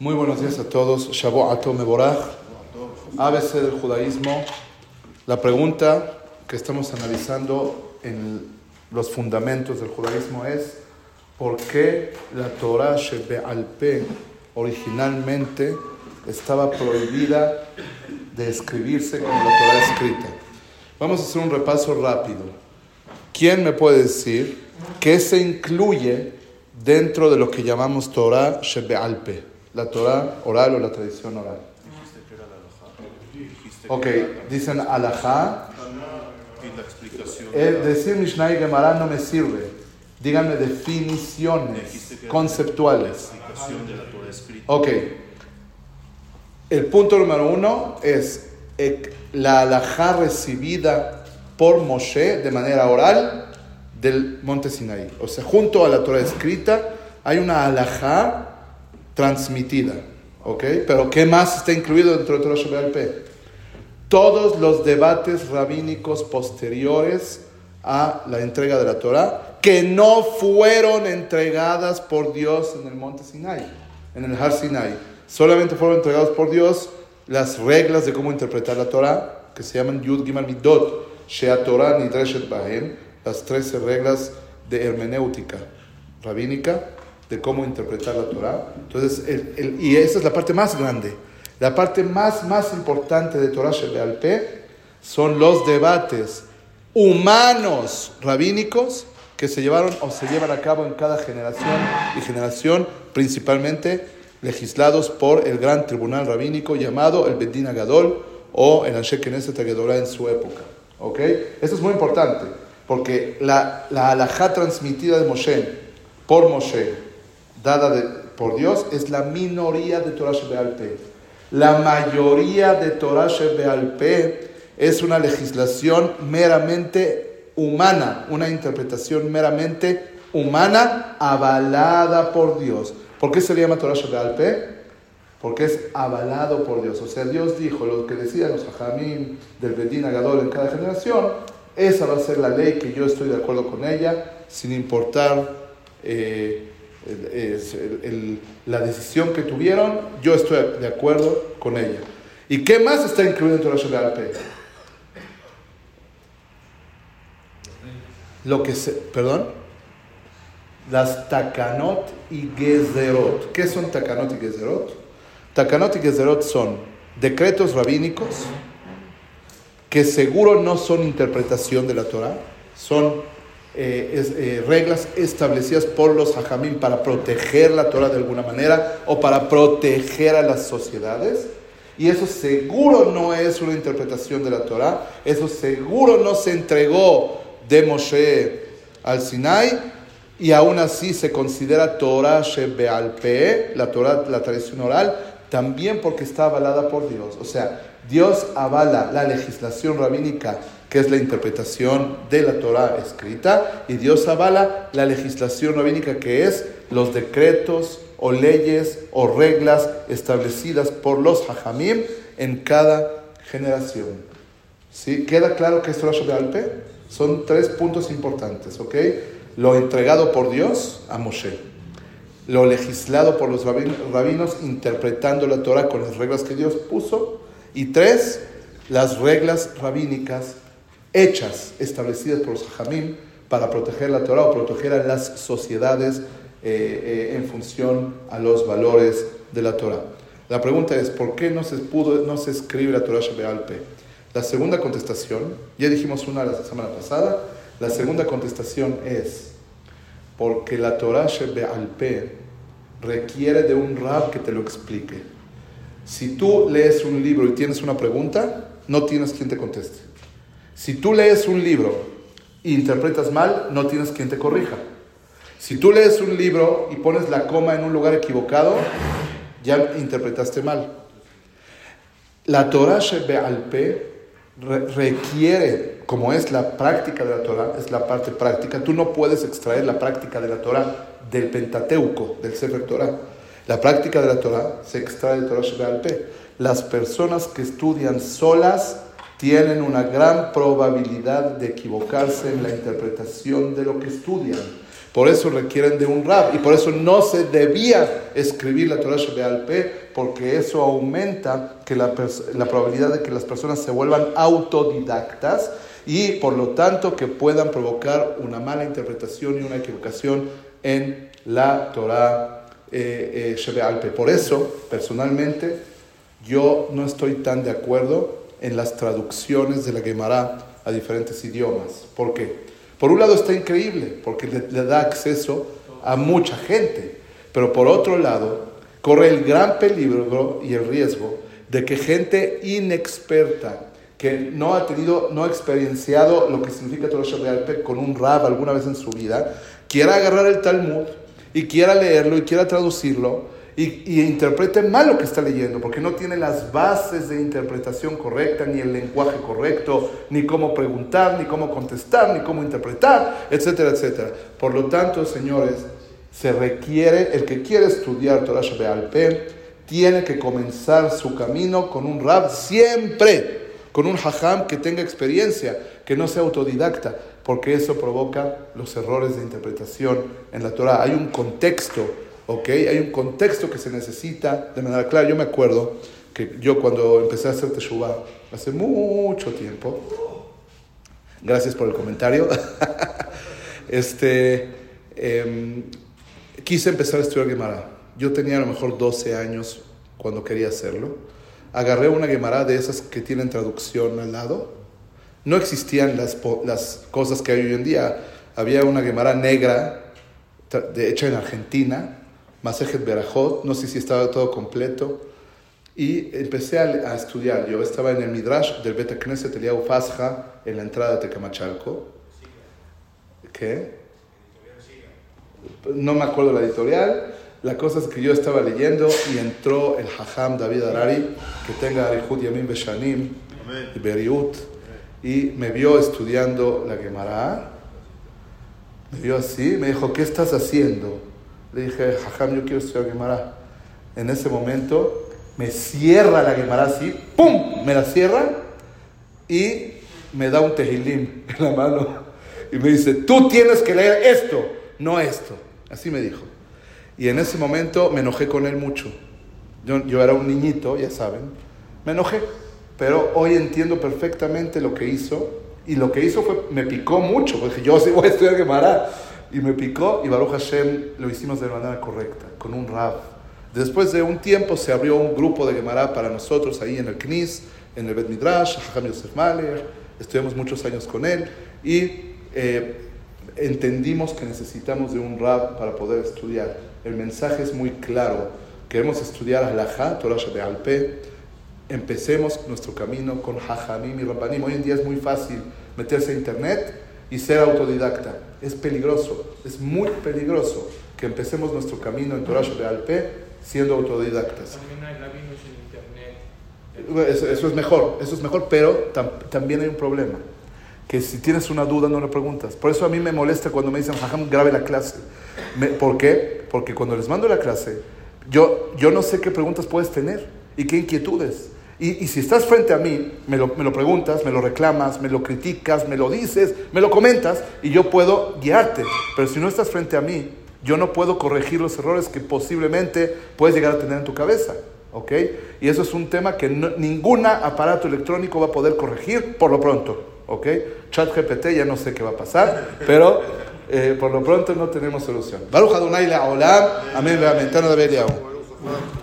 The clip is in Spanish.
Muy buenos días a todos. Shavuot Atom Mevorach. ABC del judaísmo. La pregunta que estamos analizando en los fundamentos del judaísmo es ¿por qué la Torah Shebe'alpe originalmente estaba prohibida de escribirse como la Torah escrita? Vamos a hacer un repaso rápido. ¿Quién me puede decir qué se incluye dentro de lo que llamamos Torah Shebe'alpe, la Torah oral o la tradición oral. Ok, dicen alajá. Decir Mishnah y Gemara no me sirve. Díganme definiciones conceptuales. Ok. El punto número uno es la alajá recibida por Moshe de manera oral del monte Sinaí. O sea, junto a la Torah escrita hay una alajá transmitida. ¿Ok? Pero ¿qué más está incluido dentro de Torah Shabbat Todos los debates rabínicos posteriores a la entrega de la Torah que no fueron entregadas por Dios en el monte Sinai, en el Har Sinai. Solamente fueron entregados por Dios las reglas de cómo interpretar la Torah, que se llaman Yud Gimel Midot, Shea Torah Nidreshet Bahem, las 13 reglas de hermenéutica rabínica de cómo interpretar la Torah. Entonces, el, y esa es la parte más grande. La parte más, más importante de Torah P son los debates humanos rabínicos que se llevaron o se llevan a cabo en cada generación y generación, principalmente legislados por el gran tribunal rabínico llamado el Bedin Agadol o el Anshe Knesset en su época. ¿Ok? Esto es muy importante. Porque la, la alajá transmitida de Moshe por Moshe, dada por Dios, es la minoría de Torah Shebealpe. La mayoría de Torah Shebealpe es una legislación meramente humana, una interpretación meramente humana avalada por Dios. ¿Por qué se le llama Torah Shebealpe? Porque es avalado por Dios. O sea, Dios dijo lo que decían los hajamim del Bedín Agadol en cada generación, esa va a ser la ley que yo estoy de acuerdo con ella, sin importar eh, la decisión que tuvieron, yo estoy de acuerdo con ella. ¿Y qué más está incluido en Torah Shabbat Lo que se, perdón, las takanot y gezerot. ¿Qué son takanot y gezerot? Takanot y gezerot son decretos rabínicos que seguro no son interpretación de la Torah, son eh, eh, reglas establecidas por los hajamim para proteger la Torah de alguna manera o para proteger a las sociedades. Y eso seguro no es una interpretación de la Torah, eso seguro no se entregó de Moshe al Sinai y aún así se considera Torah Shebealpe, la Torah, la tradición oral, también porque está avalada por Dios. O sea, Dios avala la legislación rabínica, que es la interpretación de la Torah escrita, y Dios avala la legislación rabínica, que es los decretos o leyes o reglas establecidas por los hajamim en cada generación. ¿Sí? ¿Queda claro que es Torah Alpe? Son tres puntos importantes, ¿ok? Lo entregado por Dios a Moshe, lo legislado por los rabinos interpretando la Torah con las reglas que Dios puso, y tres, las reglas rabínicas hechas, establecidas por los hajamim para proteger la Torah o proteger a las sociedades eh, eh, en función a los valores de la Torah. La pregunta es, ¿por qué no se, pudo, no se escribe la Torah Shebealpe? La segunda contestación, ya dijimos una la semana pasada, la segunda contestación es, porque la Torah Shebealpe requiere de un rab que te lo explique. Si tú lees un libro y tienes una pregunta, no tienes quien te conteste. Si tú lees un libro e interpretas mal, no tienes quien te corrija. Si tú lees un libro y pones la coma en un lugar equivocado, ya interpretaste mal. La Torah Shebe'alpe requiere, como es la práctica de la Torah, es la parte práctica, tú no puedes extraer la práctica de la Torah del Pentateuco, del Sefer Torah. La práctica de la Torah se extrae de Torah Shebe'alpe. Las personas que estudian solas tienen una gran probabilidad de equivocarse en la interpretación de lo que estudian. Por eso requieren de un rab y por eso no se debía escribir la Torah Shebeal P, porque eso aumenta que la, la probabilidad de que las personas se vuelvan autodidactas y por lo tanto que puedan provocar una mala interpretación y una equivocación en la Torah eh, eh, Por eso, personalmente, yo no estoy tan de acuerdo en las traducciones de la Gemara a diferentes idiomas. ¿Por qué? Por un lado está increíble, porque le, da acceso a mucha gente, pero por otro lado corre el gran peligro y el riesgo de que gente inexperta, que no ha tenido, no ha experienciado lo que significa Torah con un rab alguna vez en su vida, quiera agarrar el Talmud y quiera leerlo y quiera traducirlo y, interprete mal lo que está leyendo, porque no tiene las bases de interpretación correcta, ni el lenguaje correcto, ni cómo preguntar, ni cómo contestar, ni cómo interpretar, etcétera, etcétera. Por lo tanto, señores, se requiere, el que quiere estudiar Torah Shabbat tiene que comenzar su camino con un rab siempre, con un hajam que tenga experiencia, que no sea autodidacta, porque eso provoca los errores de interpretación en la Torah. Hay un contexto ¿ok? Hay un contexto que se necesita de manera clara. Yo me acuerdo que yo cuando empecé a hacer Teshuvah, hace mucho tiempo, gracias por el comentario, este, em, quise empezar a estudiar Gemara. Yo tenía a lo mejor 12 años cuando quería hacerlo. Agarré una Gemara de esas que tienen traducción al lado. No existían las, las cosas que hay hoy en día. Había una Gemara negra, de, hecha en Argentina, Masejet Berajot, no sé si estaba todo completo, y empecé a, estudiar. Yo estaba en el Midrash del Beta Knesset Eliyahu Fasja, en la entrada de Tecamachalco. ¿Qué? No me acuerdo la editorial. La cosa es que yo estaba leyendo y entró el Hajam David Arari, que tenga Arihud Yamin Beshanim y Beriut, y me vio estudiando la Gemara. Me vio así, me dijo, ¿qué estás haciendo? Le dije, Jajam, yo quiero estudiar Gemara. En ese momento me cierra la Gemara así, ¡pum! Me la cierra y me da un tejilim en la mano y me dice, tú tienes que leer esto, no esto. Así me dijo. Y en ese momento me enojé con él mucho. Yo, yo era un niñito, ya saben. Me enojé, pero hoy entiendo perfectamente lo que hizo. Y lo que hizo fue, me picó mucho, porque yo sí voy a estudiar Gemara. Y me picó y Baruch Hashem lo hicimos de manera correcta, con un rab. Después de un tiempo se abrió un grupo de Gemara para nosotros ahí en el Knis, en el Bet Midrash, Hajam Yosef Mahler, estuvimos muchos años con él y eh, entendimos que necesitamos de un rab para poder estudiar. El mensaje es muy claro. Queremos estudiar Halajá, Torah de Alpe. Empecemos nuestro camino con Hajamim y Rabbanim. Hoy en día es muy fácil meterse a internet y ser autodidacta. Es peligroso, es muy peligroso que empecemos nuestro camino en Torah de Alpe siendo autodidactas. Eso, eso, es mejor, eso es mejor, pero también hay un problema. Que si tienes una duda no le preguntas. Por eso a mí me molesta cuando me dicen, jajam, grabe la clase. ¿Por qué? Porque cuando les mando la clase, yo, yo no sé qué preguntas puedes tener y qué inquietudes. Y, si estás frente a mí, me lo, me lo, preguntas, me lo reclamas, me lo criticas, me lo dices, me lo comentas y yo puedo guiarte. Pero si no estás frente a mí, yo no puedo corregir los errores que posiblemente puedes llegar a tener en tu cabeza. ¿Ok? Y eso es un tema que ningún aparato electrónico va a poder corregir por lo pronto. ¿Ok? Chat GPT ya no sé qué va a pasar, pero eh, por lo pronto no tenemos solución. Baruch Adonai Olam. Amén.